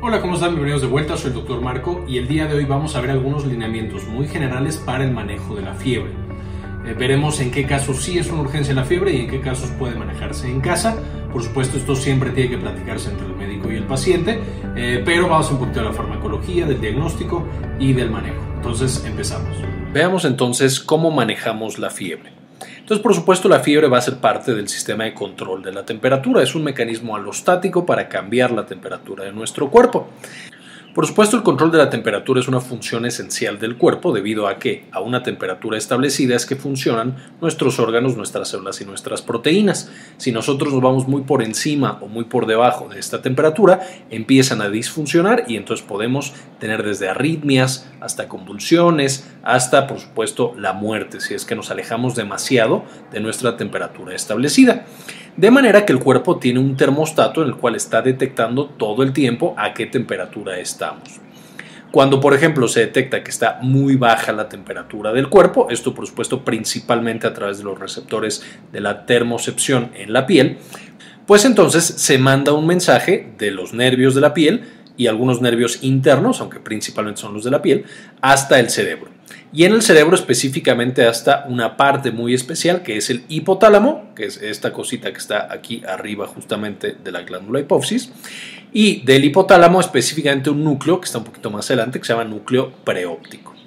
Hola, ¿cómo están? Bienvenidos de vuelta, soy el Dr. Marco y el día de hoy vamos a ver algunos lineamientos muy generales para el manejo de la fiebre. Eh, veremos en qué casos sí es una urgencia la fiebre y en qué casos puede manejarse en casa. Por supuesto, esto siempre tiene que platicarse entre el médico y el paciente, eh, pero vamos un poquito de la farmacología, del diagnóstico y del manejo. Entonces, empezamos. Veamos entonces cómo manejamos la fiebre. Entonces, por supuesto, la fiebre va a ser parte del sistema de control de la temperatura. Es un mecanismo alostático para cambiar la temperatura de nuestro cuerpo. Por supuesto, el control de la temperatura es una función esencial del cuerpo debido a que a una temperatura establecida es que funcionan nuestros órganos, nuestras células y nuestras proteínas. Si nosotros nos vamos muy por encima o muy por debajo de esta temperatura, empiezan a disfuncionar y entonces podemos tener desde arritmias hasta convulsiones, hasta por supuesto la muerte si es que nos alejamos demasiado de nuestra temperatura establecida. De manera que el cuerpo tiene un termostato en el cual está detectando todo el tiempo a qué temperatura estamos. Cuando, por ejemplo, se detecta que está muy baja la temperatura del cuerpo, esto por supuesto principalmente a través de los receptores de la termocepción en la piel, pues entonces se manda un mensaje de los nervios de la piel y algunos nervios internos, aunque principalmente son los de la piel, hasta el cerebro y en el cerebro específicamente hasta una parte muy especial que es el hipotálamo, que es esta cosita que está aquí arriba justamente de la glándula hipófisis, y del hipotálamo específicamente un núcleo que está un poquito más adelante que se llama núcleo preóptico.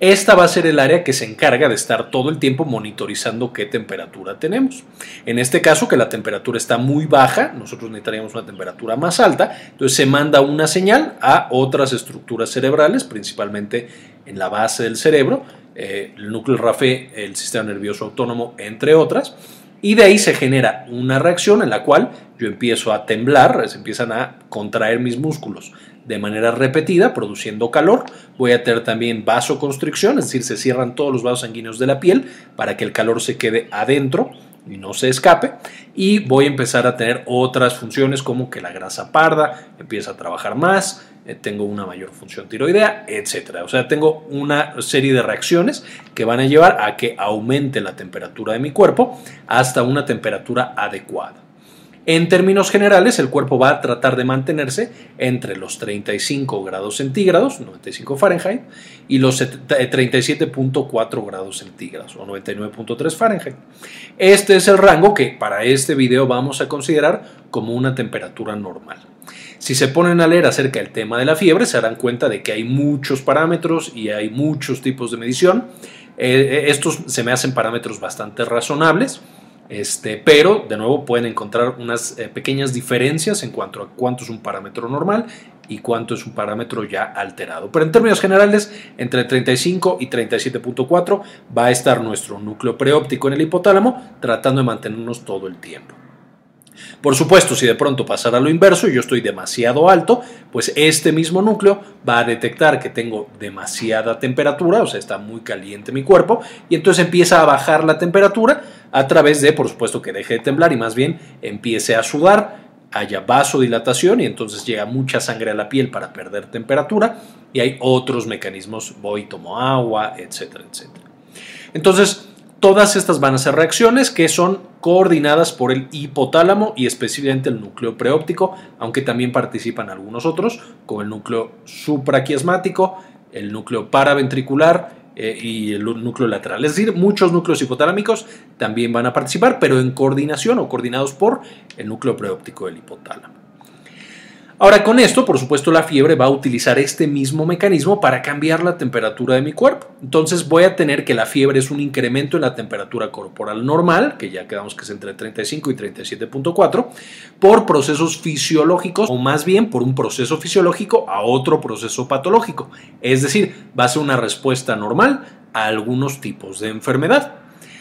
Esta va a ser el área que se encarga de estar todo el tiempo monitorizando qué temperatura tenemos. En este caso, que la temperatura está muy baja, nosotros necesitaríamos una temperatura más alta, entonces se manda una señal a otras estructuras cerebrales, principalmente en la base del cerebro, eh, el núcleo RAFE, el sistema nervioso autónomo, entre otras, y de ahí se genera una reacción en la cual yo empiezo a temblar, se empiezan a contraer mis músculos de manera repetida, produciendo calor. Voy a tener también vasoconstricción, es decir, se cierran todos los vasos sanguíneos de la piel para que el calor se quede adentro y no se escape. Y voy a empezar a tener otras funciones como que la grasa parda empieza a trabajar más, eh, tengo una mayor función tiroidea, etc. O sea, tengo una serie de reacciones que van a llevar a que aumente la temperatura de mi cuerpo hasta una temperatura adecuada. En términos generales, el cuerpo va a tratar de mantenerse entre los 35 grados centígrados, 95 Fahrenheit, y los 37.4 grados centígrados o 99.3 Fahrenheit. Este es el rango que para este video vamos a considerar como una temperatura normal. Si se ponen a leer acerca del tema de la fiebre, se darán cuenta de que hay muchos parámetros y hay muchos tipos de medición. Eh, estos se me hacen parámetros bastante razonables. Este, pero de nuevo pueden encontrar unas eh, pequeñas diferencias en cuanto a cuánto es un parámetro normal y cuánto es un parámetro ya alterado. Pero en términos generales, entre 35 y 37.4 va a estar nuestro núcleo preóptico en el hipotálamo tratando de mantenernos todo el tiempo. Por supuesto, si de pronto pasara lo inverso y yo estoy demasiado alto, pues este mismo núcleo va a detectar que tengo demasiada temperatura, o sea, está muy caliente mi cuerpo, y entonces empieza a bajar la temperatura a través de, por supuesto, que deje de temblar y más bien empiece a sudar, haya vasodilatación y entonces llega mucha sangre a la piel para perder temperatura y hay otros mecanismos, voy, tomo agua, etcétera, etcétera. Entonces, Todas estas van a ser reacciones que son coordinadas por el hipotálamo y específicamente el núcleo preóptico, aunque también participan algunos otros, como el núcleo supraquiasmático, el núcleo paraventricular eh, y el núcleo lateral. Es decir, muchos núcleos hipotalámicos también van a participar, pero en coordinación o coordinados por el núcleo preóptico del hipotálamo. Ahora con esto, por supuesto, la fiebre va a utilizar este mismo mecanismo para cambiar la temperatura de mi cuerpo. Entonces voy a tener que la fiebre es un incremento en la temperatura corporal normal, que ya quedamos que es entre 35 y 37.4, por procesos fisiológicos o más bien por un proceso fisiológico a otro proceso patológico. Es decir, va a ser una respuesta normal a algunos tipos de enfermedad.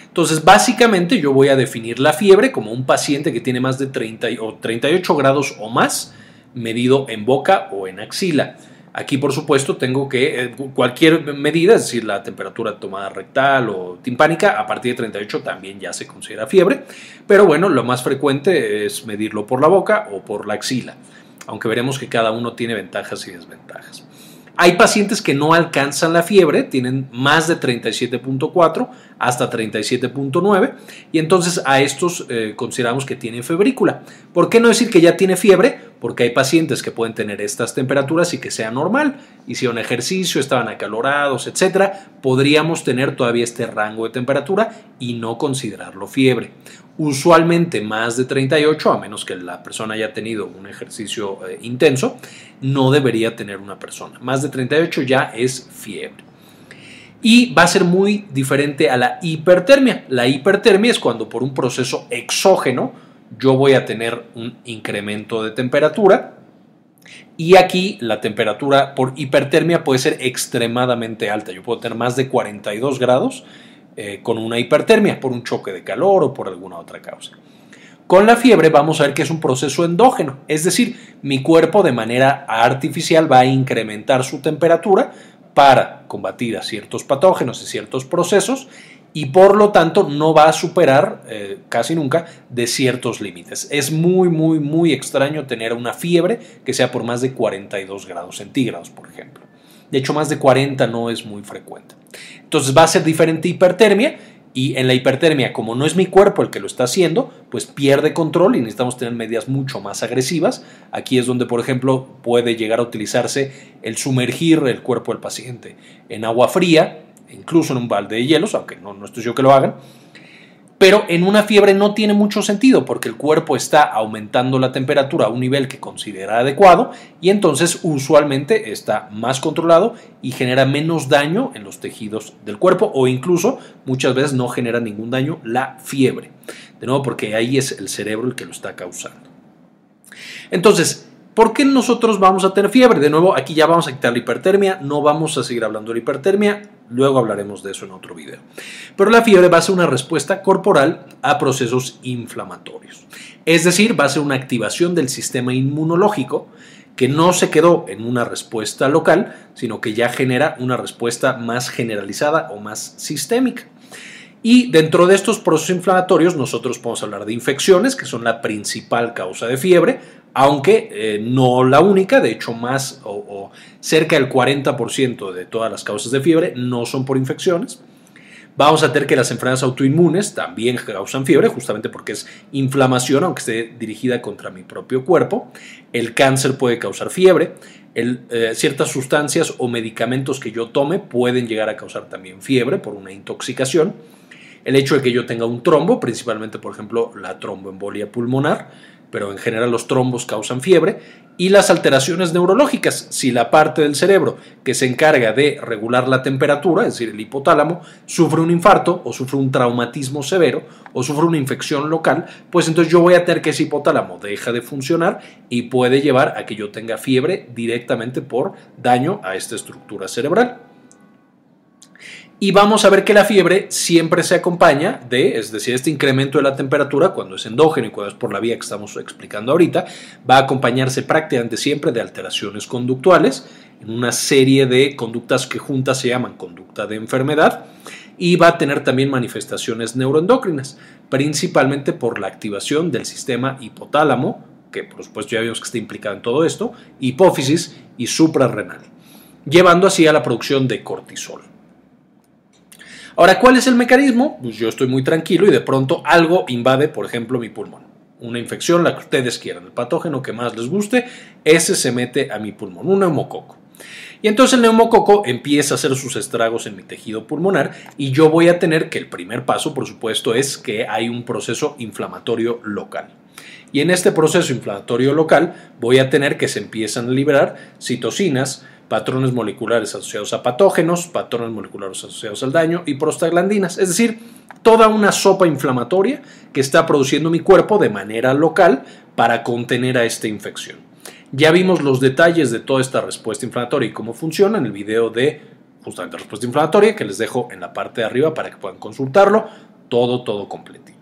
Entonces, básicamente yo voy a definir la fiebre como un paciente que tiene más de 30 o 38 grados o más, medido en boca o en axila. Aquí, por supuesto, tengo que eh, cualquier medida, es decir, la temperatura tomada rectal o timpánica, a partir de 38 también ya se considera fiebre, pero bueno, lo más frecuente es medirlo por la boca o por la axila, aunque veremos que cada uno tiene ventajas y desventajas. Hay pacientes que no alcanzan la fiebre, tienen más de 37.4 hasta 37.9 y entonces a estos eh, consideramos que tienen febrícula. ¿Por qué no decir que ya tiene fiebre? Porque hay pacientes que pueden tener estas temperaturas y que sea normal. Hicieron ejercicio, estaban acalorados, etcétera. Podríamos tener todavía este rango de temperatura y no considerarlo fiebre. Usualmente más de 38, a menos que la persona haya tenido un ejercicio eh, intenso, no debería tener una persona. Más de 38 ya es fiebre y va a ser muy diferente a la hipertermia. La hipertermia es cuando por un proceso exógeno yo voy a tener un incremento de temperatura y aquí la temperatura por hipertermia puede ser extremadamente alta. Yo puedo tener más de 42 grados eh, con una hipertermia por un choque de calor o por alguna otra causa. Con la fiebre vamos a ver que es un proceso endógeno, es decir, mi cuerpo de manera artificial va a incrementar su temperatura para combatir a ciertos patógenos y ciertos procesos y por lo tanto no va a superar eh, casi nunca de ciertos límites. Es muy, muy, muy extraño tener una fiebre que sea por más de 42 grados centígrados, por ejemplo. De hecho, más de 40 no es muy frecuente. Entonces va a ser diferente hipertermia y en la hipertermia, como no es mi cuerpo el que lo está haciendo, pues pierde control y necesitamos tener medidas mucho más agresivas. Aquí es donde, por ejemplo, puede llegar a utilizarse el sumergir el cuerpo del paciente en agua fría, incluso en un balde de hielos, aunque no, no estoy yo que lo hagan, pero en una fiebre no tiene mucho sentido porque el cuerpo está aumentando la temperatura a un nivel que considera adecuado y entonces usualmente está más controlado y genera menos daño en los tejidos del cuerpo o incluso muchas veces no genera ningún daño la fiebre. De nuevo porque ahí es el cerebro el que lo está causando. Entonces, ¿Por qué nosotros vamos a tener fiebre? De nuevo, aquí ya vamos a quitar la hipertermia, no vamos a seguir hablando de la hipertermia, luego hablaremos de eso en otro video. Pero la fiebre va a ser una respuesta corporal a procesos inflamatorios. Es decir, va a ser una activación del sistema inmunológico que no se quedó en una respuesta local, sino que ya genera una respuesta más generalizada o más sistémica. Y dentro de estos procesos inflamatorios nosotros podemos hablar de infecciones, que son la principal causa de fiebre, aunque eh, no la única, de hecho más o, cerca del 40% de todas las causas de fiebre no son por infecciones. Vamos a tener que las enfermedades autoinmunes también causan fiebre, justamente porque es inflamación, aunque esté dirigida contra mi propio cuerpo. El cáncer puede causar fiebre. Eh, ciertas sustancias o medicamentos que yo tome pueden llegar a causar también fiebre por una intoxicación. El hecho de que yo tenga un trombo, principalmente por ejemplo la tromboembolia pulmonar, pero en general los trombos causan fiebre, y las alteraciones neurológicas, si la parte del cerebro que se encarga de regular la temperatura, es decir, el hipotálamo, sufre un infarto o sufre un traumatismo severo o sufre una infección local, pues entonces yo voy a tener que ese hipotálamo deja de funcionar y puede llevar a que yo tenga fiebre directamente por daño a esta estructura cerebral. Y vamos a ver que la fiebre siempre se acompaña de, es decir, este incremento de la temperatura, cuando es endógeno y cuando es por la vía que estamos explicando ahorita, va a acompañarse prácticamente siempre de alteraciones conductuales, en una serie de conductas que juntas se llaman conducta de enfermedad, y va a tener también manifestaciones neuroendocrinas, principalmente por la activación del sistema hipotálamo, que por supuesto ya vimos que está implicado en todo esto, hipófisis y suprarrenal, llevando así a la producción de cortisol. Ahora, ¿cuál es el mecanismo? Pues yo estoy muy tranquilo y de pronto algo invade, por ejemplo, mi pulmón. Una infección, la que ustedes quieran, el patógeno que más les guste, ese se mete a mi pulmón, un neumococo. Y entonces el neumococo empieza a hacer sus estragos en mi tejido pulmonar y yo voy a tener que el primer paso, por supuesto, es que hay un proceso inflamatorio local. Y en este proceso inflamatorio local voy a tener que se empiezan a liberar citocinas, patrones moleculares asociados a patógenos, patrones moleculares asociados al daño y prostaglandinas, es decir, toda una sopa inflamatoria que está produciendo mi cuerpo de manera local para contener a esta infección. Ya vimos los detalles de toda esta respuesta inflamatoria y cómo funciona en el video de justamente respuesta inflamatoria que les dejo en la parte de arriba para que puedan consultarlo, todo, todo completito.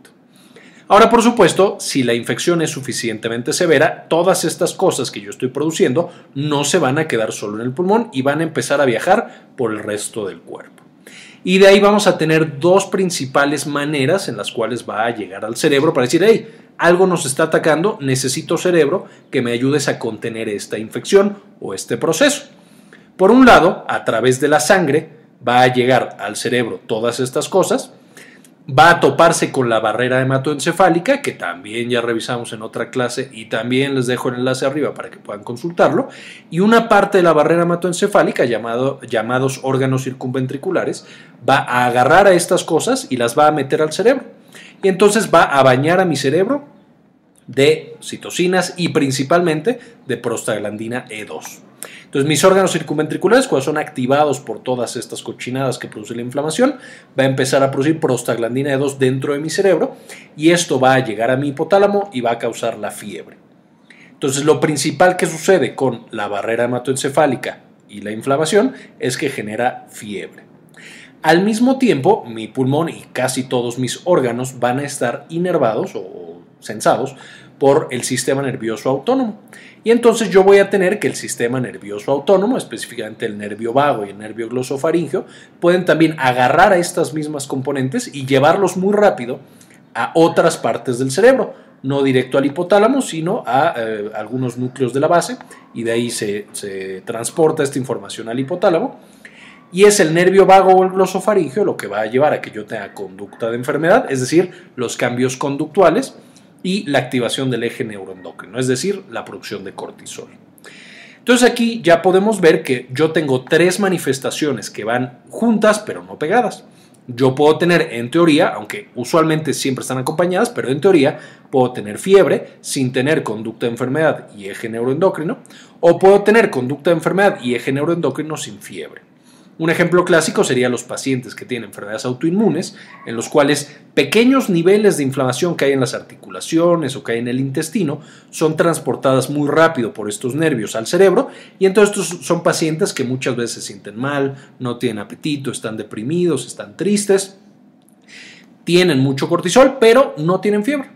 Ahora, por supuesto, si la infección es suficientemente severa, todas estas cosas que yo estoy produciendo no se van a quedar solo en el pulmón y van a empezar a viajar por el resto del cuerpo. Y de ahí vamos a tener dos principales maneras en las cuales va a llegar al cerebro para decir, hey, algo nos está atacando, necesito cerebro que me ayudes a contener esta infección o este proceso. Por un lado, a través de la sangre va a llegar al cerebro todas estas cosas, va a toparse con la barrera hematoencefálica, que también ya revisamos en otra clase y también les dejo el enlace arriba para que puedan consultarlo, y una parte de la barrera hematoencefálica, llamado, llamados órganos circunventriculares, va a agarrar a estas cosas y las va a meter al cerebro. Y entonces va a bañar a mi cerebro de citocinas y principalmente de prostaglandina E2. Entonces, mis órganos circunventriculares, cuando son activados por todas estas cochinadas que produce la inflamación, va a empezar a producir prostaglandina E2 dentro de mi cerebro y esto va a llegar a mi hipotálamo y va a causar la fiebre. Entonces, lo principal que sucede con la barrera hematoencefálica y la inflamación es que genera fiebre. Al mismo tiempo, mi pulmón y casi todos mis órganos van a estar inervados o sensados por el sistema nervioso autónomo. Y entonces yo voy a tener que el sistema nervioso autónomo, específicamente el nervio vago y el nervio glosofaringeo, pueden también agarrar a estas mismas componentes y llevarlos muy rápido a otras partes del cerebro, no directo al hipotálamo, sino a eh, algunos núcleos de la base, y de ahí se, se transporta esta información al hipotálamo. Y es el nervio vago o el glosofaringeo lo que va a llevar a que yo tenga conducta de enfermedad, es decir, los cambios conductuales y la activación del eje neuroendocrino, es decir, la producción de cortisol. Entonces aquí ya podemos ver que yo tengo tres manifestaciones que van juntas pero no pegadas. Yo puedo tener en teoría, aunque usualmente siempre están acompañadas, pero en teoría puedo tener fiebre sin tener conducta de enfermedad y eje neuroendocrino, o puedo tener conducta de enfermedad y eje neuroendocrino sin fiebre. Un ejemplo clásico sería los pacientes que tienen enfermedades autoinmunes, en los cuales pequeños niveles de inflamación que hay en las articulaciones o que hay en el intestino son transportadas muy rápido por estos nervios al cerebro y entonces estos son pacientes que muchas veces se sienten mal, no tienen apetito, están deprimidos, están tristes, tienen mucho cortisol, pero no tienen fiebre.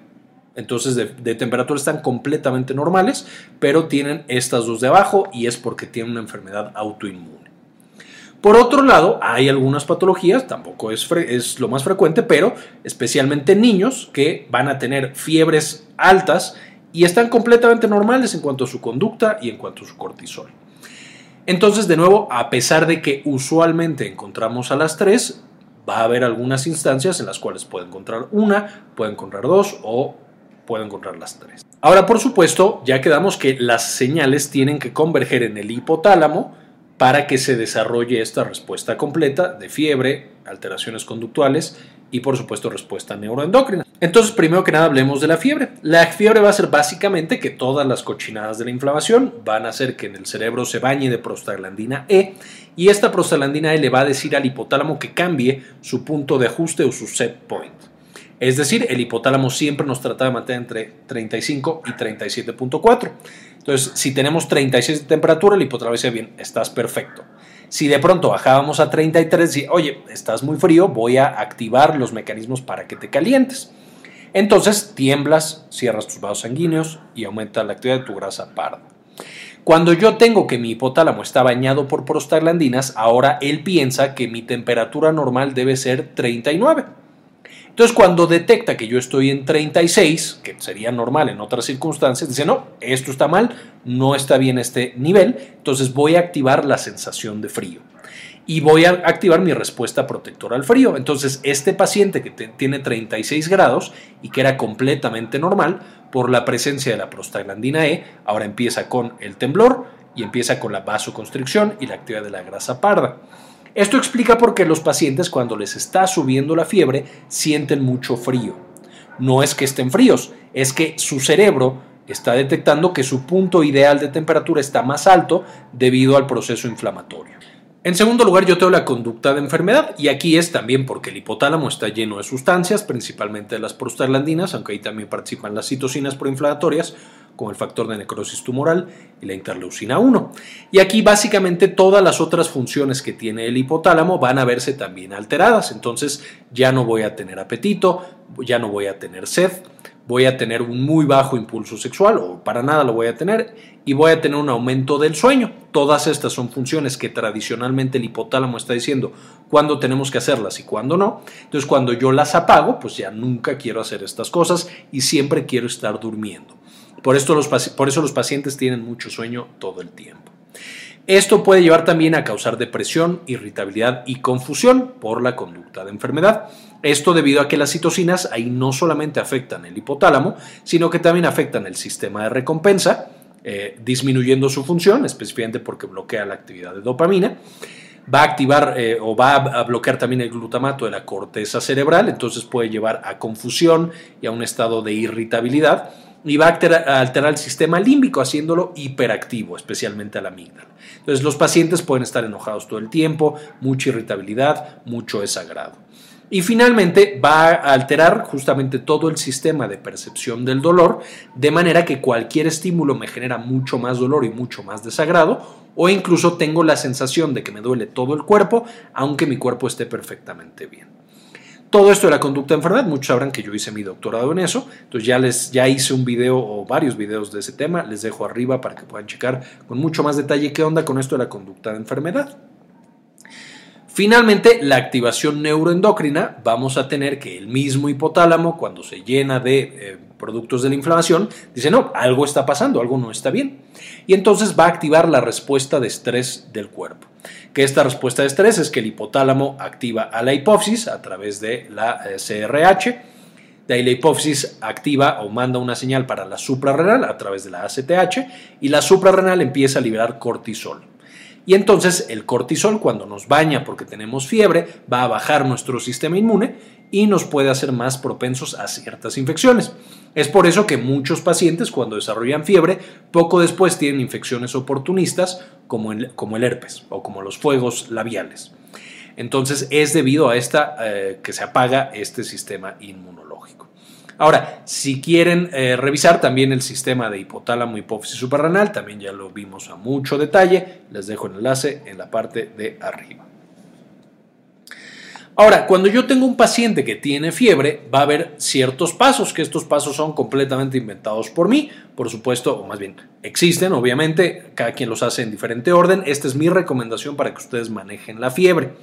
Entonces de, de, temperatura están completamente normales, pero tienen estas dos de abajo y es porque tienen una enfermedad autoinmune. Por otro lado, hay algunas patologías, tampoco es, es, lo más frecuente, pero especialmente en niños que van a tener fiebres altas y están completamente normales en cuanto a su conducta y en cuanto a su cortisol. Entonces, de nuevo, a pesar de que usualmente encontramos a las tres, va a haber algunas instancias en las cuales puede encontrar una, puede encontrar dos o puede encontrar las tres. Ahora, por supuesto, ya quedamos que las señales tienen que converger en el hipotálamo, para que se desarrolle esta respuesta completa de fiebre, alteraciones conductuales y por supuesto respuesta neuroendocrina. Entonces, primero que nada hablemos de la fiebre. La fiebre va a ser básicamente que todas las cochinadas de la inflamación van a hacer que en el cerebro se bañe de prostaglandina E y esta prostaglandina E le va a decir al hipotálamo que cambie su punto de ajuste o su set point. Es decir, el hipotálamo siempre nos trata de mantener entre 35 y 37.4. Entonces, si tenemos 36 de temperatura, el hipotálamo dice, bien, estás perfecto. Si de pronto bajábamos a 33 y, oye, estás muy frío, voy a activar los mecanismos para que te calientes. Entonces, tiemblas, cierras tus vasos sanguíneos y aumenta la actividad de tu grasa parda. Cuando yo tengo que mi hipotálamo está bañado por prostaglandinas, ahora él piensa que mi temperatura normal debe ser 39. Entonces, cuando detecta que yo estoy en 36, que sería normal en otras circunstancias, dice, no, esto está mal, no está bien este nivel, entonces voy a activar la sensación de frío y voy a activar mi respuesta protectora al frío. Entonces, este paciente que tiene 36 grados y que era completamente normal, por la presencia de la prostaglandina E, ahora empieza con el temblor y empieza con la vasoconstricción y la actividad de la grasa parda. Esto explica por qué los pacientes cuando les está subiendo la fiebre sienten mucho frío. No es que estén fríos, es que su cerebro está detectando que su punto ideal de temperatura está más alto debido al proceso inflamatorio. En segundo lugar, yo tengo la conducta de enfermedad y aquí es también porque el hipotálamo está lleno de sustancias, principalmente de las prostaglandinas, aunque ahí también participan las citocinas proinflamatorias, como el factor de necrosis tumoral y la interleucina 1. Y aquí básicamente todas las otras funciones que tiene el hipotálamo van a verse también alteradas, entonces ya no voy a tener apetito, ya no voy a tener sed, voy a tener un muy bajo impulso sexual o para nada lo voy a tener y voy a tener un aumento del sueño. Todas estas son funciones que tradicionalmente el hipotálamo está diciendo cuándo tenemos que hacerlas y cuándo no. Entonces cuando yo las apago, pues ya nunca quiero hacer estas cosas y siempre quiero estar durmiendo. Por, esto los, por eso los pacientes tienen mucho sueño todo el tiempo. Esto puede llevar también a causar depresión, irritabilidad y confusión por la conducta de enfermedad. Esto debido a que las citocinas ahí no solamente afectan el hipotálamo, sino que también afectan el sistema de recompensa, eh, disminuyendo su función, específicamente porque bloquea la actividad de dopamina. Va a activar eh, o va a bloquear también el glutamato de la corteza cerebral, entonces puede llevar a confusión y a un estado de irritabilidad y va a alterar, el sistema límbico haciéndolo hiperactivo, especialmente a la amígdala. Entonces los pacientes pueden estar enojados todo el tiempo, mucha irritabilidad, mucho desagrado. Y finalmente va a alterar justamente todo el sistema de percepción del dolor, de manera que cualquier estímulo me genera mucho más dolor y mucho más desagrado, o incluso tengo la sensación de que me duele todo el cuerpo, aunque mi cuerpo esté perfectamente bien. Todo esto de la conducta de enfermedad, muchos sabrán que yo hice mi doctorado en eso, entonces ya les ya hice un video o varios videos de ese tema, les dejo arriba para que puedan checar con mucho más detalle qué onda con esto de la conducta de enfermedad. Finalmente, la activación neuroendocrina, vamos a tener que el mismo hipotálamo, cuando se llena de eh, productos de la inflamación, dice, no, algo está pasando, algo no está bien. Y entonces va a activar la respuesta de estrés del cuerpo. Que esta respuesta de estrés es que el hipotálamo activa a la hipófisis a través de la CRH. Eh, de ahí la hipófisis activa o manda una señal para la suprarrenal a través de la ACTH y la suprarrenal empieza a liberar cortisol. Y entonces el cortisol cuando nos baña porque tenemos fiebre va a bajar nuestro sistema inmune y nos puede hacer más propensos a ciertas infecciones. Es por eso que muchos pacientes cuando desarrollan fiebre poco después tienen infecciones oportunistas como el, como el herpes o como los fuegos labiales. Entonces es debido a esta eh, que se apaga este sistema inmunológico. Ahora, si quieren eh, revisar también el sistema de hipotálamo, hipófisis suprarrenal, también ya lo vimos a mucho detalle, les dejo el enlace en la parte de arriba. Ahora, cuando yo tengo un paciente que tiene fiebre, va a haber ciertos pasos, que estos pasos son completamente inventados por mí, por supuesto, o más bien existen, obviamente, cada quien los hace en diferente orden. Esta es mi recomendación para que ustedes manejen la fiebre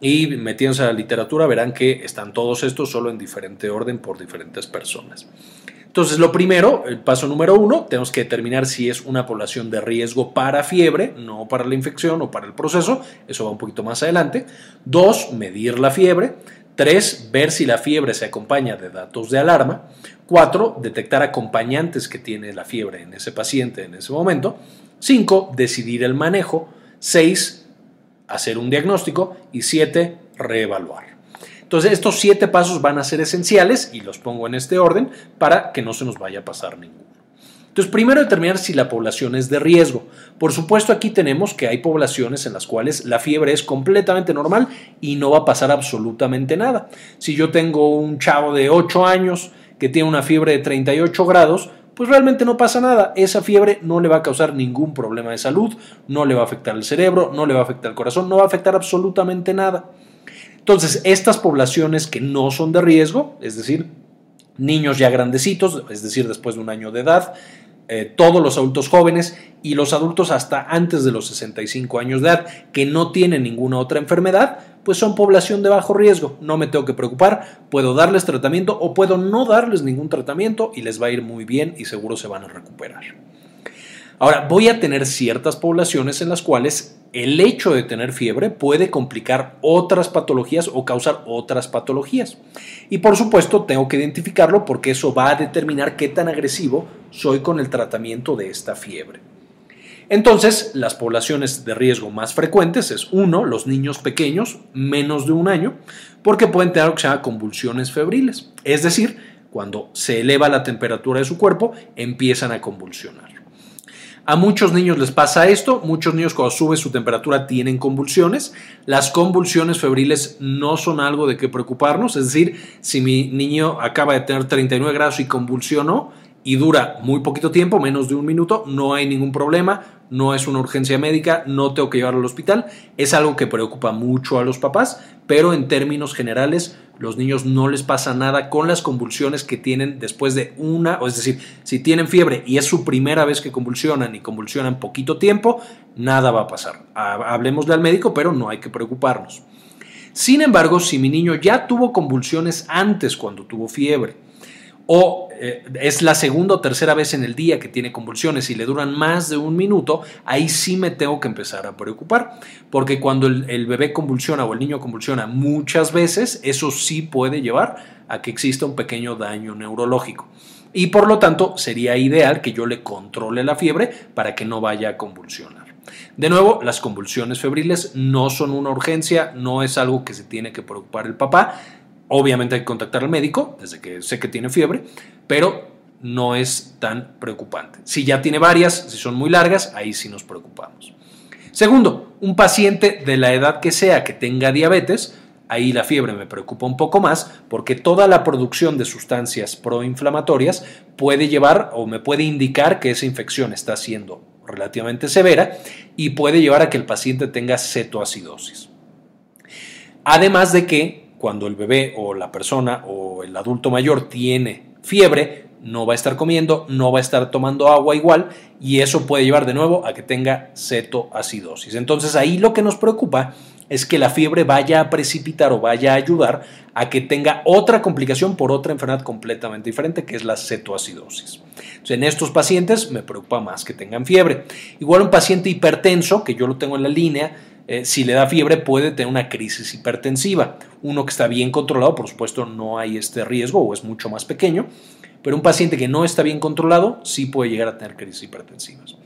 y metiéndose a la literatura verán que están todos estos solo en diferente orden por diferentes personas. Entonces, lo primero, el paso número uno, tenemos que determinar si es una población de riesgo para fiebre, no para la infección o para el proceso, eso va un poquito más adelante. Dos, medir la fiebre. Tres, ver si la fiebre se acompaña de datos de alarma. Cuatro, detectar acompañantes que tiene la fiebre en ese paciente en ese momento. Cinco, decidir el manejo. Seis, hacer un diagnóstico y siete, reevaluar. Entonces estos siete pasos van a ser esenciales y los pongo en este orden para que no se nos vaya a pasar ninguno. Entonces, primero determinar si la población es de riesgo. Por supuesto, aquí tenemos que hay poblaciones en las cuales la fiebre es completamente normal y no va a pasar absolutamente nada. Si yo tengo un chavo de 8 años que tiene una fiebre de 38 grados, pues realmente no pasa nada. Esa fiebre no le va a causar ningún problema de salud, no le va a afectar el cerebro, no le va a afectar el corazón, no va a afectar absolutamente nada. Entonces, estas poblaciones que no son de riesgo, es decir, niños ya grandecitos, es decir, después de un año de edad, eh, todos los adultos jóvenes y los adultos hasta antes de los 65 años de edad que no tienen ninguna otra enfermedad, pues son población de bajo riesgo. No me tengo que preocupar, puedo darles tratamiento o puedo no darles ningún tratamiento y les va a ir muy bien y seguro se van a recuperar. Ahora, voy a tener ciertas poblaciones en las cuales el hecho de tener fiebre puede complicar otras patologías o causar otras patologías. Y por supuesto, tengo que identificarlo porque eso va a determinar qué tan agresivo soy con el tratamiento de esta fiebre. Entonces, las poblaciones de riesgo más frecuentes es uno, los niños pequeños, menos de un año, porque pueden tener lo que se llama convulsiones febriles. Es decir, cuando se eleva la temperatura de su cuerpo, empiezan a convulsionar. A muchos niños les pasa esto, muchos niños cuando sube su temperatura tienen convulsiones. Las convulsiones febriles no son algo de que preocuparnos, es decir, si mi niño acaba de tener 39 grados y convulsionó, y dura muy poquito tiempo, menos de un minuto, no hay ningún problema, no es una urgencia médica, no tengo que llevarlo al hospital, es algo que preocupa mucho a los papás, pero en términos generales los niños no les pasa nada con las convulsiones que tienen después de una, o es decir, si tienen fiebre y es su primera vez que convulsionan y convulsionan poquito tiempo, nada va a pasar. Hablemosle al médico, pero no hay que preocuparnos. Sin embargo, si mi niño ya tuvo convulsiones antes cuando tuvo fiebre, o eh, es la segunda o tercera vez en el día que tiene convulsiones y le duran más de un minuto, ahí sí me tengo que empezar a preocupar, porque cuando el, el bebé convulsiona o el niño convulsiona muchas veces, eso sí puede llevar a que exista un pequeño daño neurológico. Y por lo tanto sería ideal que yo le controle la fiebre para que no vaya a convulsionar. De nuevo, las convulsiones febriles no son una urgencia, no es algo que se tiene que preocupar el papá, Obviamente hay que contactar al médico, desde que sé que tiene fiebre, pero no es tan preocupante. Si ya tiene varias, si son muy largas, ahí sí nos preocupamos. Segundo, un paciente de la edad que sea que tenga diabetes, ahí la fiebre me preocupa un poco más porque toda la producción de sustancias proinflamatorias puede llevar o me puede indicar que esa infección está siendo relativamente severa y puede llevar a que el paciente tenga cetoacidosis. Además de que cuando el bebé o la persona o el adulto mayor tiene fiebre, no va a estar comiendo, no va a estar tomando agua igual y eso puede llevar de nuevo a que tenga cetoacidosis. Entonces ahí lo que nos preocupa es que la fiebre vaya a precipitar o vaya a ayudar a que tenga otra complicación por otra enfermedad completamente diferente, que es la cetoacidosis. En estos pacientes me preocupa más que tengan fiebre. Igual un paciente hipertenso, que yo lo tengo en la línea, eh, si le da fiebre puede tener una crisis hipertensiva. Uno que está bien controlado, por supuesto, no hay este riesgo o es mucho más pequeño, pero un paciente que no está bien controlado sí puede llegar a tener crisis hipertensivas.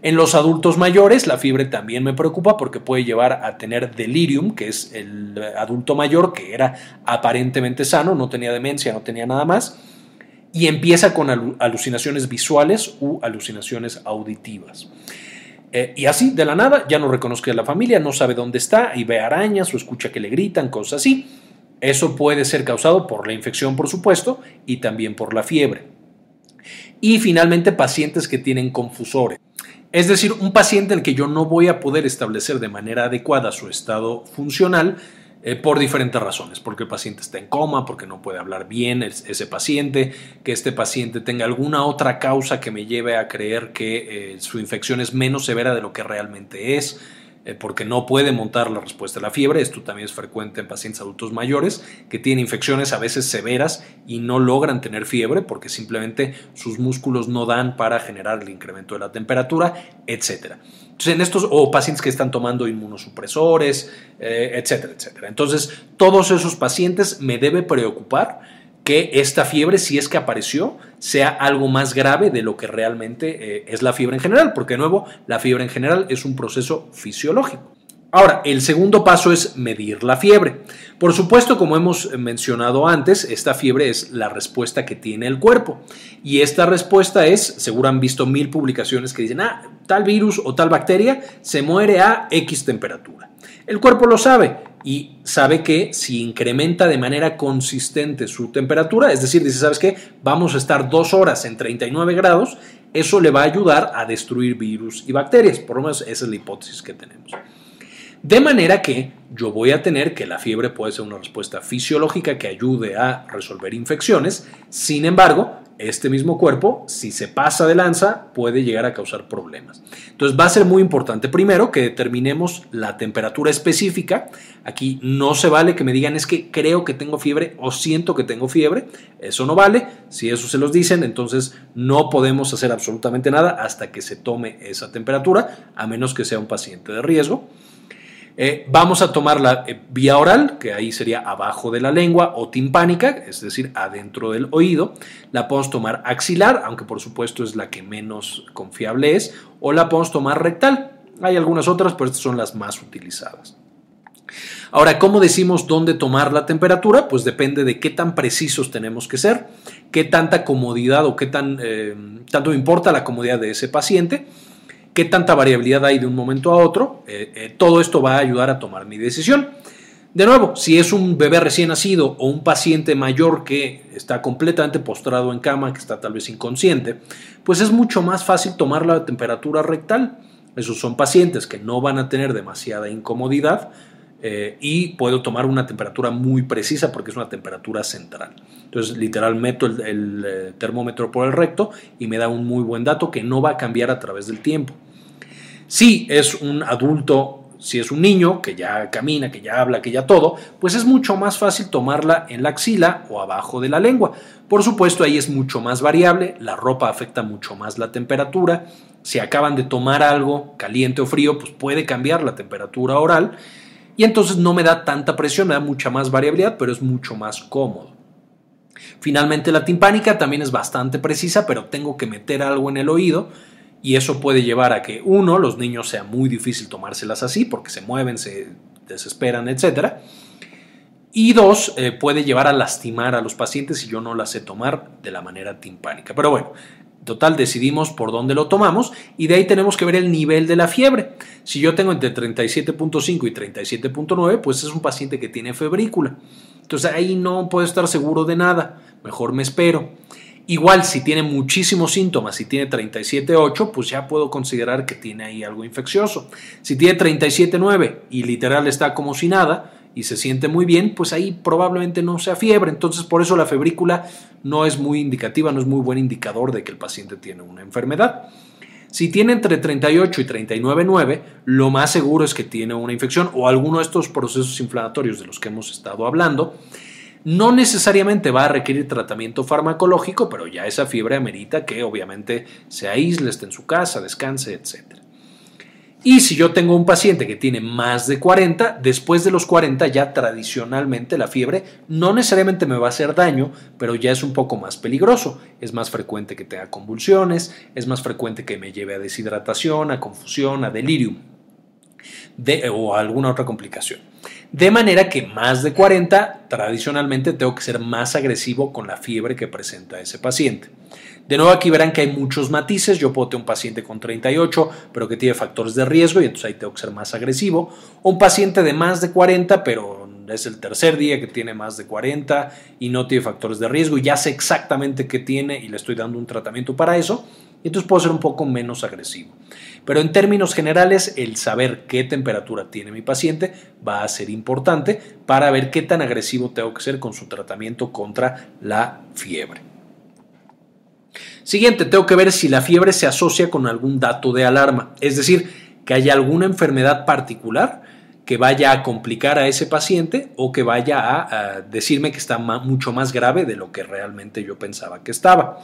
En los adultos mayores la fiebre también me preocupa porque puede llevar a tener delirium, que es el adulto mayor que era aparentemente sano, no tenía demencia, no tenía nada más, y empieza con alucinaciones visuales u alucinaciones auditivas. Eh, y así, de la nada, ya no reconoce a la familia, no sabe dónde está y ve arañas o escucha que le gritan, cosas así. Eso puede ser causado por la infección, por supuesto, y también por la fiebre. Y finalmente, pacientes que tienen confusores. Es decir, un paciente en el que yo no voy a poder establecer de manera adecuada su estado funcional eh, por diferentes razones, porque el paciente está en coma, porque no puede hablar bien ese paciente, que este paciente tenga alguna otra causa que me lleve a creer que eh, su infección es menos severa de lo que realmente es, eh, porque no puede montar la respuesta a la fiebre. Esto también es frecuente en pacientes adultos mayores que tienen infecciones a veces severas y no logran tener fiebre porque simplemente sus músculos no dan para generar el incremento de la temperatura, etcétera. Entonces, en estos, o pacientes que están tomando inmunosupresores, eh, etcétera, etcétera. Entonces, todos esos pacientes me debe preocupar que esta fiebre, si es que apareció, sea algo más grave de lo que realmente eh, es la fiebre en general, porque de nuevo, la fiebre en general es un proceso fisiológico. Ahora, el segundo paso es medir la fiebre. Por supuesto, como hemos mencionado antes, esta fiebre es la respuesta que tiene el cuerpo. Y esta respuesta es, seguro han visto mil publicaciones que dicen, ah, tal virus o tal bacteria se muere a X temperatura. El cuerpo lo sabe y sabe que si incrementa de manera consistente su temperatura, es decir, dice, ¿sabes qué? Vamos a estar dos horas en 39 grados, eso le va a ayudar a destruir virus y bacterias. Por lo menos esa es la hipótesis que tenemos. De manera que yo voy a tener que la fiebre puede ser una respuesta fisiológica que ayude a resolver infecciones. Sin embargo, este mismo cuerpo, si se pasa de lanza, puede llegar a causar problemas. Entonces va a ser muy importante primero que determinemos la temperatura específica. Aquí no se vale que me digan es que creo que tengo fiebre o siento que tengo fiebre. Eso no vale. Si eso se los dicen, entonces no podemos hacer absolutamente nada hasta que se tome esa temperatura, a menos que sea un paciente de riesgo. Eh, vamos a tomar la eh, vía oral, que ahí sería abajo de la lengua, o timpánica, es decir, adentro del oído. La podemos tomar axilar, aunque por supuesto es la que menos confiable es, o la podemos tomar rectal. Hay algunas otras, pero estas son las más utilizadas. Ahora, ¿cómo decimos dónde tomar la temperatura? Pues depende de qué tan precisos tenemos que ser, qué tanta comodidad o qué tan, eh, tanto importa la comodidad de ese paciente qué tanta variabilidad hay de un momento a otro. Eh, eh, todo esto va a ayudar a tomar mi decisión. De nuevo, si es un bebé recién nacido o un paciente mayor que está completamente postrado en cama, que está tal vez inconsciente, pues es mucho más fácil tomar la temperatura rectal. Esos son pacientes que no van a tener demasiada incomodidad eh, y puedo tomar una temperatura muy precisa porque es una temperatura central. Entonces, literal, meto el termómetro por el recto y me da un muy buen dato que no va a cambiar a través del tiempo. Si es un adulto si es un niño que ya camina, que ya habla, que ya todo, pues es mucho más fácil tomarla en la axila o abajo de la lengua. Por supuesto, ahí es mucho más variable, la ropa afecta mucho más la temperatura. Si acaban de tomar algo caliente o frío, pues puede cambiar la temperatura oral y entonces no me da tanta presión, me da mucha más variabilidad, pero es mucho más cómodo. Finalmente la timpánica también es bastante precisa, pero tengo que meter algo en el oído y eso puede llevar a que uno, los niños sea muy difícil tomárselas así porque se mueven, se desesperan, etc. Y dos, eh, puede llevar a lastimar a los pacientes si yo no las sé tomar de la manera timpánica. Pero bueno, total decidimos por dónde lo tomamos y de ahí tenemos que ver el nivel de la fiebre. Si yo tengo entre 37.5 y 37.9, pues es un paciente que tiene febrícula. Entonces ahí no puedo estar seguro de nada, mejor me espero. Igual si tiene muchísimos síntomas, si tiene 37.8, pues ya puedo considerar que tiene ahí algo infeccioso. Si tiene 37.9 y literal está como si nada y se siente muy bien, pues ahí probablemente no sea fiebre. Entonces por eso la febrícula no es muy indicativa, no es muy buen indicador de que el paciente tiene una enfermedad. Si tiene entre 38 y 39,9, lo más seguro es que tiene una infección o alguno de estos procesos inflamatorios de los que hemos estado hablando. No necesariamente va a requerir tratamiento farmacológico, pero ya esa fiebre amerita que obviamente se aísle, esté en su casa, descanse, etc. Y si yo tengo un paciente que tiene más de 40, después de los 40 ya tradicionalmente la fiebre no necesariamente me va a hacer daño, pero ya es un poco más peligroso. Es más frecuente que tenga convulsiones, es más frecuente que me lleve a deshidratación, a confusión, a delirium o a alguna otra complicación. De manera que más de 40 tradicionalmente tengo que ser más agresivo con la fiebre que presenta ese paciente. De nuevo aquí verán que hay muchos matices. Yo puedo tener un paciente con 38, pero que tiene factores de riesgo y entonces ahí tengo que ser más agresivo. Un paciente de más de 40, pero es el tercer día que tiene más de 40 y no tiene factores de riesgo y ya sé exactamente qué tiene y le estoy dando un tratamiento para eso. Y entonces puedo ser un poco menos agresivo. Pero en términos generales, el saber qué temperatura tiene mi paciente va a ser importante para ver qué tan agresivo tengo que ser con su tratamiento contra la fiebre. Siguiente, tengo que ver si la fiebre se asocia con algún dato de alarma, es decir, que haya alguna enfermedad particular que vaya a complicar a ese paciente o que vaya a, decirme que está mucho más grave de lo que realmente yo pensaba que estaba.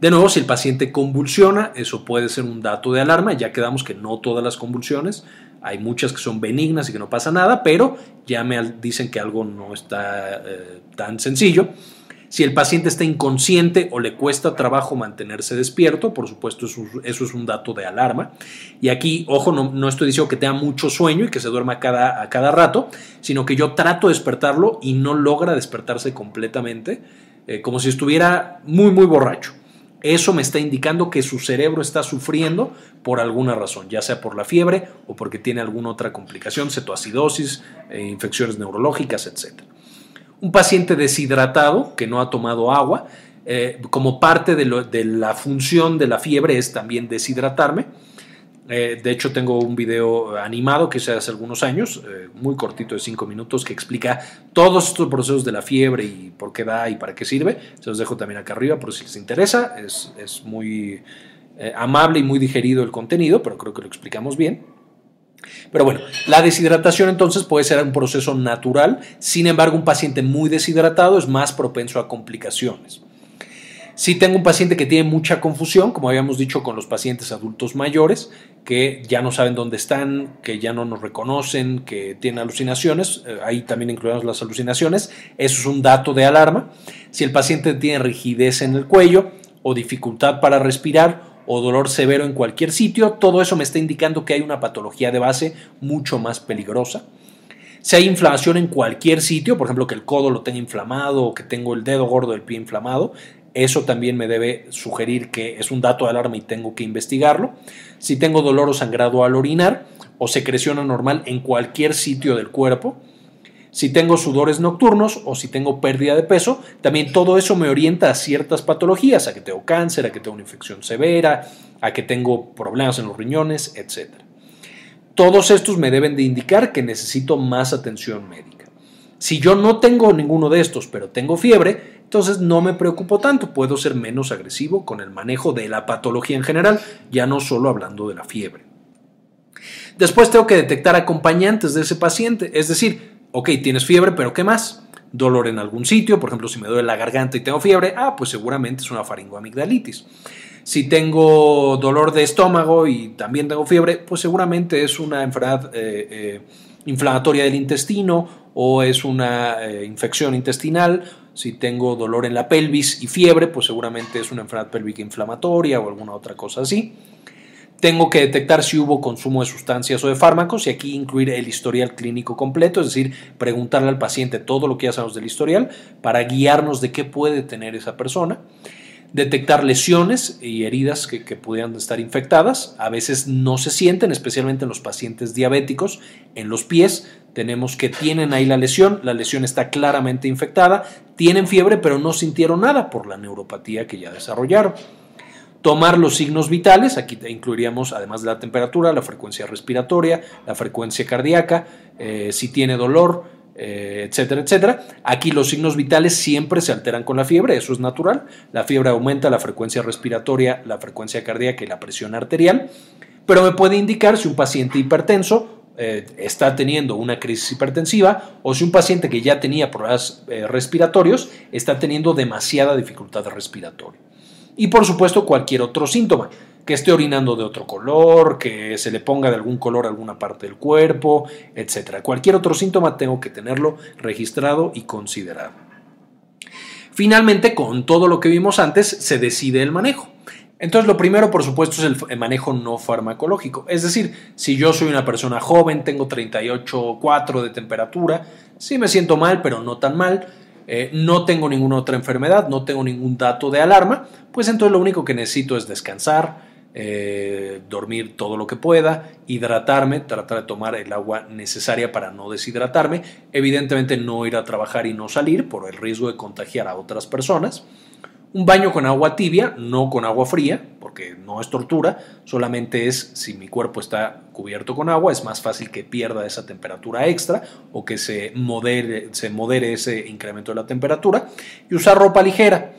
De nuevo, si el paciente convulsiona, eso puede ser un dato de alarma. Ya quedamos que no todas las convulsiones, hay muchas que son benignas y que no pasa nada, pero ya me dicen que algo no está eh, tan sencillo. Si el paciente está inconsciente o le cuesta trabajo mantenerse despierto, por supuesto eso, es un dato de alarma. Y aquí, ojo, no, estoy diciendo que tenga mucho sueño y que se duerma cada, a cada rato, sino que yo trato de despertarlo y no logra despertarse completamente, eh, como si estuviera muy, muy borracho. Eso me está indicando que su cerebro está sufriendo por alguna razón, ya sea por la fiebre o porque tiene alguna otra complicación, cetoacidosis, eh, infecciones neurológicas, etc un paciente deshidratado que no ha tomado agua, eh, como parte de, la función de la fiebre es también deshidratarme. Eh, de hecho, tengo un video animado que hice hace algunos años, eh, muy cortito de 5 minutos, que explica todos estos procesos de la fiebre y por qué da y para qué sirve. Se los dejo también acá arriba por si les interesa. Es, es muy amable y muy digerido el contenido, pero creo que lo explicamos bien. Pero bueno, la deshidratación entonces puede ser un proceso natural, sin embargo un paciente muy deshidratado es más propenso a complicaciones. Si tengo un paciente que tiene mucha confusión, como habíamos dicho con los pacientes adultos mayores, que ya no saben dónde están, que ya no nos reconocen, que tienen alucinaciones, eh, ahí también incluimos las alucinaciones, eso es un dato de alarma. Si el paciente tiene rigidez en el cuello o dificultad para respirar o dolor severo en cualquier sitio, todo eso me está indicando que hay una patología de base mucho más peligrosa. Si hay inflamación en cualquier sitio, por ejemplo que el codo lo tenga inflamado o que tengo el dedo gordo del pie inflamado, eso también me debe sugerir que es un dato de alarma y tengo que investigarlo. Si tengo dolor o sangrado al orinar o secreción anormal en cualquier sitio del cuerpo, si tengo sudores nocturnos o si tengo pérdida de peso, también todo eso me orienta a ciertas patologías, a que tengo cáncer, a que tengo una infección severa, a que tengo problemas en los riñones, etc. Todos estos me deben de indicar que necesito más atención médica. Si yo no tengo ninguno de estos, pero tengo fiebre, entonces no me preocupo tanto, puedo ser menos agresivo con el manejo de la patología en general, ya no solo hablando de la fiebre. Después tengo que detectar acompañantes de ese paciente, es decir, ok, tienes fiebre, pero ¿qué más? Dolor en algún sitio, por ejemplo, si me duele la garganta y tengo fiebre, ah, pues seguramente es una faringoamigdalitis. Si tengo dolor de estómago y también tengo fiebre, pues seguramente es una enfermedad eh, eh, inflamatoria del intestino o es una eh, infección intestinal. Si tengo dolor en la pelvis y fiebre, pues seguramente es una enfermedad pélvica inflamatoria o alguna otra cosa así. Tengo que detectar si hubo consumo de sustancias o de fármacos y aquí incluir el historial clínico completo, es decir, preguntarle al paciente todo lo que ya sabemos del historial para guiarnos de qué puede tener esa persona. Detectar lesiones y heridas que, pudieran estar infectadas. A veces no se sienten, especialmente en los pacientes diabéticos, en los pies. Tenemos que tienen ahí la lesión, la lesión está claramente infectada, tienen fiebre pero no sintieron nada por la neuropatía que ya desarrollaron tomar los signos vitales, aquí incluiríamos además de la temperatura, la frecuencia respiratoria, la frecuencia cardíaca, eh, si tiene dolor, eh, etcétera, etcétera. Aquí los signos vitales siempre se alteran con la fiebre, eso es natural. La fiebre aumenta la frecuencia respiratoria, la frecuencia cardíaca y la presión arterial, pero me puede indicar si un paciente hipertenso eh, está teniendo una crisis hipertensiva o si un paciente que ya tenía problemas respiratorios está teniendo demasiada dificultad respiratoria y por supuesto cualquier otro síntoma, que esté orinando de otro color, que se le ponga de algún color a alguna parte del cuerpo, etc. Cualquier otro síntoma tengo que tenerlo registrado y considerado. Finalmente, con todo lo que vimos antes, se decide el manejo. Entonces, lo primero, por supuesto, es el manejo no farmacológico. Es decir, si yo soy una persona joven, tengo 38,4 de temperatura, sí me siento mal, pero no tan mal, eh, no tengo ninguna otra enfermedad, no tengo ningún dato de alarma, pues entonces lo único que necesito es descansar, eh, dormir todo lo que pueda, hidratarme, tratar de tomar el agua necesaria para no deshidratarme, evidentemente no ir a trabajar y no salir por el riesgo de contagiar a otras personas. Un baño con agua tibia, no con agua fría, porque no es tortura, solamente es si mi cuerpo está cubierto con agua, es más fácil que pierda esa temperatura extra o que se modere, se modere ese incremento de la temperatura. Y usar ropa ligera.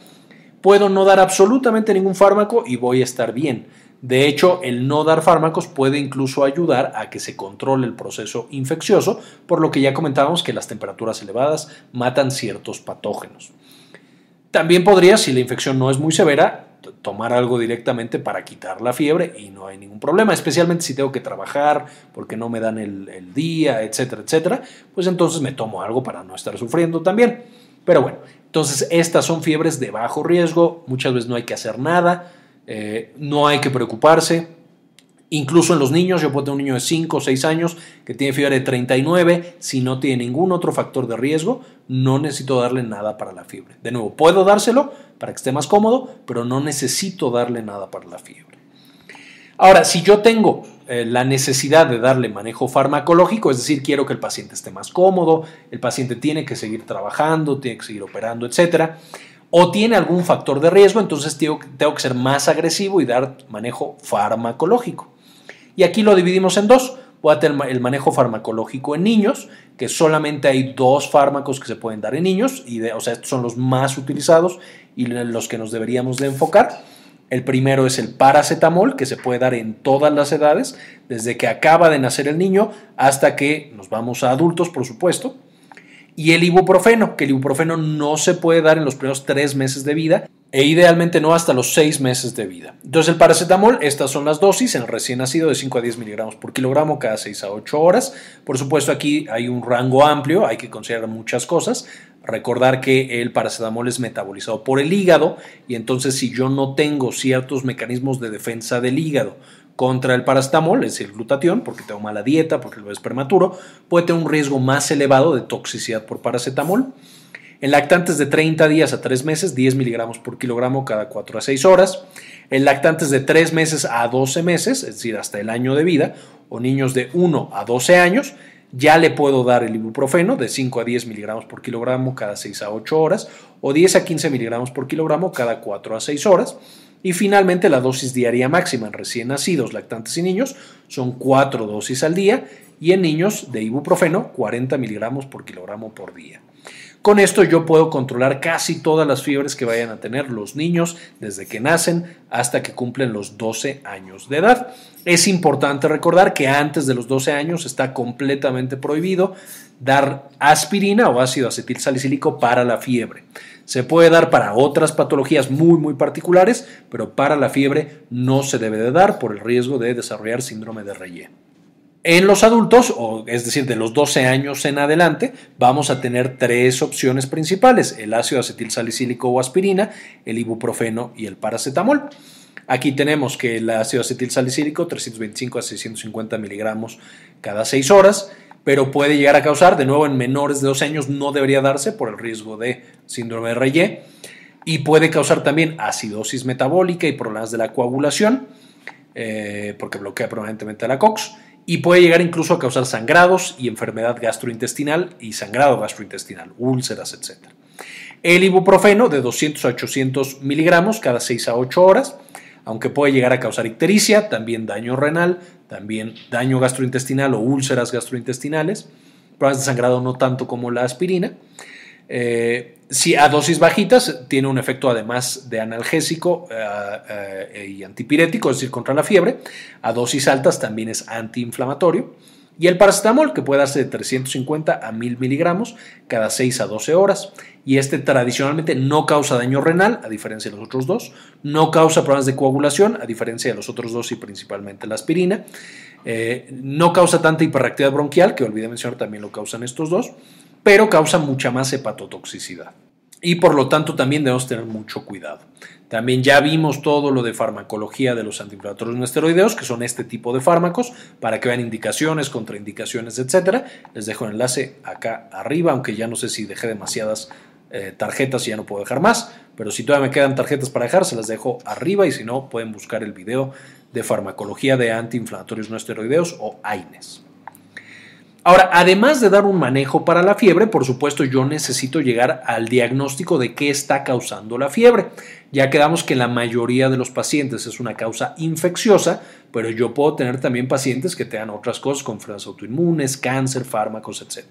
Puedo no dar absolutamente ningún fármaco y voy a estar bien. De hecho, el no dar fármacos puede incluso ayudar a que se controle el proceso infeccioso, por lo que ya comentábamos que las temperaturas elevadas matan ciertos patógenos. También podría, si la infección no es muy severa, tomar algo directamente para quitar la fiebre y no hay ningún problema, especialmente si tengo que trabajar porque no me dan el, día, etcétera, etcétera, pues entonces me tomo algo para no estar sufriendo también. Pero bueno, entonces estas son fiebres de bajo riesgo, muchas veces no hay que hacer nada, eh, no hay que preocuparse, Incluso en los niños, yo puedo tener un niño de 5 o 6 años que tiene fiebre de 39, si no tiene ningún otro factor de riesgo, no necesito darle nada para la fiebre. De nuevo, puedo dárselo para que esté más cómodo, pero no necesito darle nada para la fiebre. Ahora, si yo tengo eh, la necesidad de darle manejo farmacológico, es decir, quiero que el paciente esté más cómodo, el paciente tiene que seguir trabajando, tiene que seguir operando, etcétera, o tiene algún factor de riesgo, entonces tengo que ser más agresivo y dar manejo farmacológico. Y aquí lo dividimos en dos. Voy a tener el manejo farmacológico en niños, que solamente hay dos fármacos que se pueden dar en niños, y o sea, estos son los más utilizados y los que nos deberíamos de enfocar. El primero es el paracetamol, que se puede dar en todas las edades, desde que acaba de nacer el niño hasta que nos vamos a adultos, por supuesto. Y el ibuprofeno, que el ibuprofeno no se puede dar en los primeros tres meses de vida e idealmente no hasta los 6 meses de vida. Entonces el paracetamol, estas son las dosis en el recién nacido de 5 a 10 miligramos por kilogramo cada 6 a 8 horas. Por supuesto aquí hay un rango amplio, hay que considerar muchas cosas. Recordar que el paracetamol es metabolizado por el hígado y entonces si yo no tengo ciertos mecanismos de defensa del hígado contra el paracetamol, es decir, glutatión, porque tengo mala dieta, porque lo es prematuro, puede tener un riesgo más elevado de toxicidad por paracetamol. En lactantes de 30 días a 3 meses, 10 miligramos por kilogramo cada 4 a 6 horas. En lactantes de 3 meses a 12 meses, es decir, hasta el año de vida, o niños de 1 a 12 años, ya le puedo dar el ibuprofeno de 5 a 10 miligramos por kilogramo cada 6 a 8 horas, o 10 a 15 miligramos por kilogramo cada 4 a 6 horas. Y finalmente la dosis diaria máxima en recién nacidos, lactantes y niños son 4 dosis al día y en niños de ibuprofeno 40 miligramos por kilogramo por día. Con esto yo puedo controlar casi todas las fiebres que vayan a tener los niños desde que nacen hasta que cumplen los 12 años de edad. Es importante recordar que antes de los 12 años está completamente prohibido dar aspirina o ácido acetil salicílico para la fiebre. Se puede dar para otras patologías muy muy particulares, pero para la fiebre no se debe de dar por el riesgo de desarrollar síndrome de Reye. En los adultos, es decir, de los 12 años en adelante, vamos a tener tres opciones principales, el ácido acetil salicílico o aspirina, el ibuprofeno y el paracetamol. Aquí tenemos que el ácido acetil salicílico, 325 a 650 miligramos cada 6 horas, pero puede llegar a causar, de nuevo en menores de 12 años no debería darse por el riesgo de síndrome de Reye, y puede causar también acidosis metabólica y problemas de la coagulación, eh, porque bloquea permanentemente la COX, y puede llegar incluso a causar sangrados y enfermedad gastrointestinal y sangrado gastrointestinal, úlceras, etc. El ibuprofeno de 200 a 800 miligramos cada 6 a 8 horas, aunque puede llegar a causar ictericia, también daño renal, también daño gastrointestinal o úlceras gastrointestinales, problemas de sangrado no tanto como la aspirina. Eh, si a dosis bajitas tiene un efecto además de analgésico eh, eh, y antipirético, es decir, contra la fiebre. A dosis altas también es antiinflamatorio. Y el paracetamol, que puede darse de 350 a 1000 miligramos cada 6 a 12 horas. Y este tradicionalmente no causa daño renal, a diferencia de los otros dos. No causa problemas de coagulación, a diferencia de los otros dos y principalmente la aspirina. Eh, no causa tanta hiperreactividad bronquial, que olvidé mencionar, también lo causan estos dos. Pero causa mucha más hepatotoxicidad. Y por lo tanto también debemos tener mucho cuidado. También ya vimos todo lo de farmacología de los antiinflamatorios no esteroideos, que son este tipo de fármacos, para que vean indicaciones, contraindicaciones, etc. Les dejo el enlace acá arriba, aunque ya no sé si dejé demasiadas eh, tarjetas y ya no puedo dejar más, pero si todavía me quedan tarjetas para dejar, se las dejo arriba y si no, pueden buscar el video de farmacología de antiinflamatorios no esteroideos o AINES. Ahora, además de dar un manejo para la fiebre, por supuesto yo necesito llegar al diagnóstico de qué está causando la fiebre. Ya quedamos que la mayoría de los pacientes es una causa infecciosa, pero yo puedo tener también pacientes que tengan otras cosas enfermedades autoinmunes, cáncer, fármacos, etc.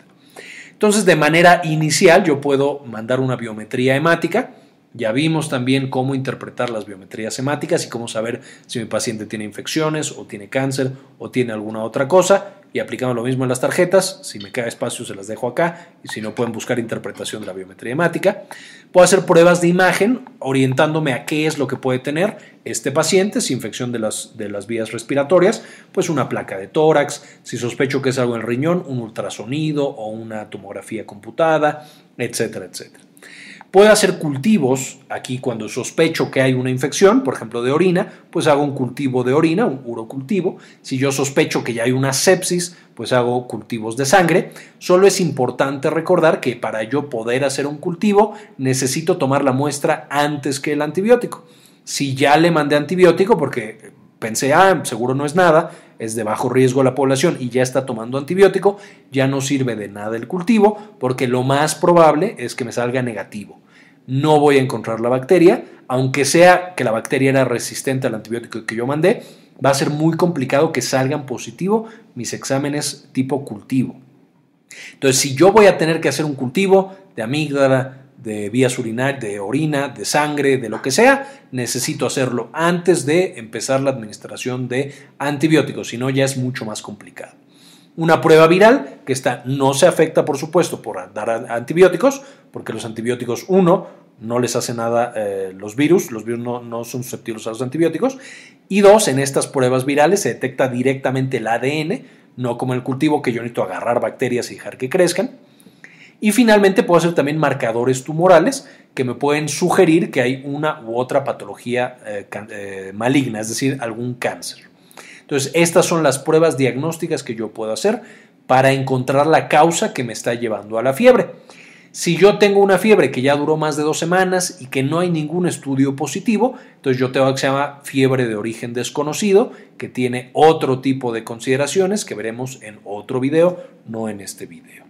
Entonces, de manera inicial, yo puedo mandar una biometría hemática. Ya vimos también cómo interpretar las biometrías hemáticas y cómo saber si mi paciente tiene infecciones o tiene cáncer o tiene alguna otra cosa y aplicamos lo mismo en las tarjetas. Si me queda espacio se las dejo acá y si no pueden buscar interpretación de la biometría hemática. Puedo hacer pruebas de imagen orientándome a qué es lo que puede tener este paciente, si infección de las, de las vías respiratorias, pues una placa de tórax, si sospecho que es algo en el riñón, un ultrasonido o una tomografía computada, etcétera, etcétera. Puedo hacer cultivos aquí cuando sospecho que hay una infección, por ejemplo de orina, pues hago un cultivo de orina, un urocultivo. Si yo sospecho que ya hay una sepsis, pues hago cultivos de sangre. Solo es importante recordar que para yo poder hacer un cultivo necesito tomar la muestra antes que el antibiótico. Si ya le mandé antibiótico porque pensé, ah, seguro no es nada, es de bajo riesgo la población y ya está tomando antibiótico, ya no sirve de nada el cultivo porque lo más probable es que me salga negativo no voy a encontrar la bacteria, aunque sea que la bacteria era resistente al antibiótico que yo mandé, va a ser muy complicado que salgan positivo mis exámenes tipo cultivo. Entonces, si yo voy a tener que hacer un cultivo de amígdala, de vías urinarias, de orina, de sangre, de lo que sea, necesito hacerlo antes de empezar la administración de antibióticos, si no ya es mucho más complicado. Una prueba viral, que esta no se afecta, por supuesto, por dar antibióticos, porque los antibióticos, uno, no les hace nada eh, los virus, los virus no, no, son susceptibles a los antibióticos, y dos, en estas pruebas virales se detecta directamente el ADN, no como en el cultivo que yo necesito agarrar bacterias y dejar que crezcan. Y finalmente puedo hacer también marcadores tumorales que me pueden sugerir que hay una u otra patología eh, eh, maligna, es decir, algún cáncer. Entonces, estas son las pruebas diagnósticas que yo puedo hacer para encontrar la causa que me está llevando a la fiebre. Si yo tengo una fiebre que ya duró más de dos semanas y que no hay ningún estudio positivo, entonces yo tengo que se llama fiebre de origen desconocido, que tiene otro tipo de consideraciones que veremos en otro video, no en este video.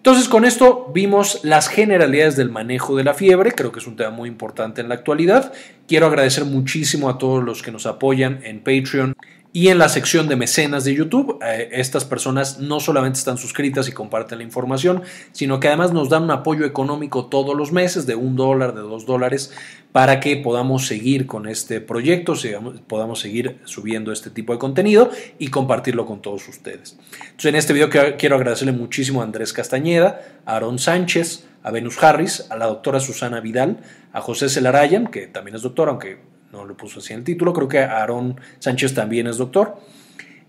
Entonces con esto vimos las generalidades del manejo de la fiebre, creo que es un tema muy importante en la actualidad. Quiero agradecer muchísimo a todos los que nos apoyan en Patreon Y en la sección de mecenas de YouTube, eh, estas personas no solamente están suscritas y comparten la información, sino que además nos dan un apoyo económico todos los meses de un dólar, de dos dólares, para que podamos seguir con este proyecto, podamos seguir subiendo este tipo de contenido y compartirlo con todos ustedes. Entonces, en este video quiero agradecerle muchísimo a Andrés Castañeda, a Aaron Sánchez, a Venus Harris, a la doctora Susana Vidal, a José Celarayan, que también es doctor, aunque no lo puso así el título, creo que Aarón Sánchez también es doctor.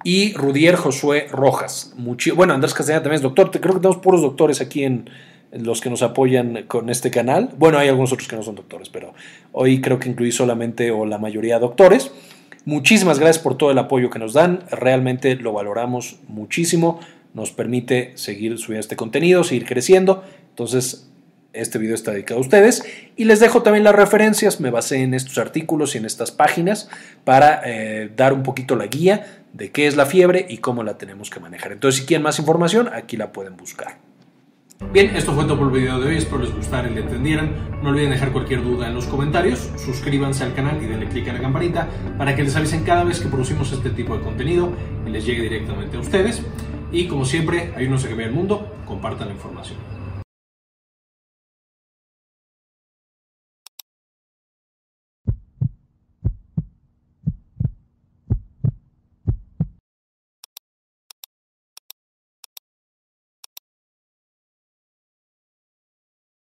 Y Rudier Josué Rojas. bueno, Andrés Castañeda también es doctor. Creo que tenemos puros doctores aquí en, los que nos apoyan con este canal. Bueno, hay algunos otros que no son doctores, pero hoy creo que incluí solamente o la mayoría doctores. Muchísimas gracias por todo el apoyo que nos dan. Realmente lo valoramos muchísimo. Nos permite seguir subiendo este contenido, seguir creciendo. Entonces, este video está dedicado a ustedes y les dejo también las referencias, me basé en estos artículos y en estas páginas para eh, dar un poquito la guía de qué es la fiebre y cómo la tenemos que manejar. Entonces si quieren más información, aquí la pueden buscar. Bien, esto fue todo por el video de hoy, espero les gustara y le entendieran. No olviden dejar cualquier duda en los comentarios, suscríbanse al canal y denle click a la campanita para que les avisen cada vez que producimos este tipo de contenido y les llegue directamente a ustedes. Y como siempre, ayúdense a vea el mundo, compartan la información.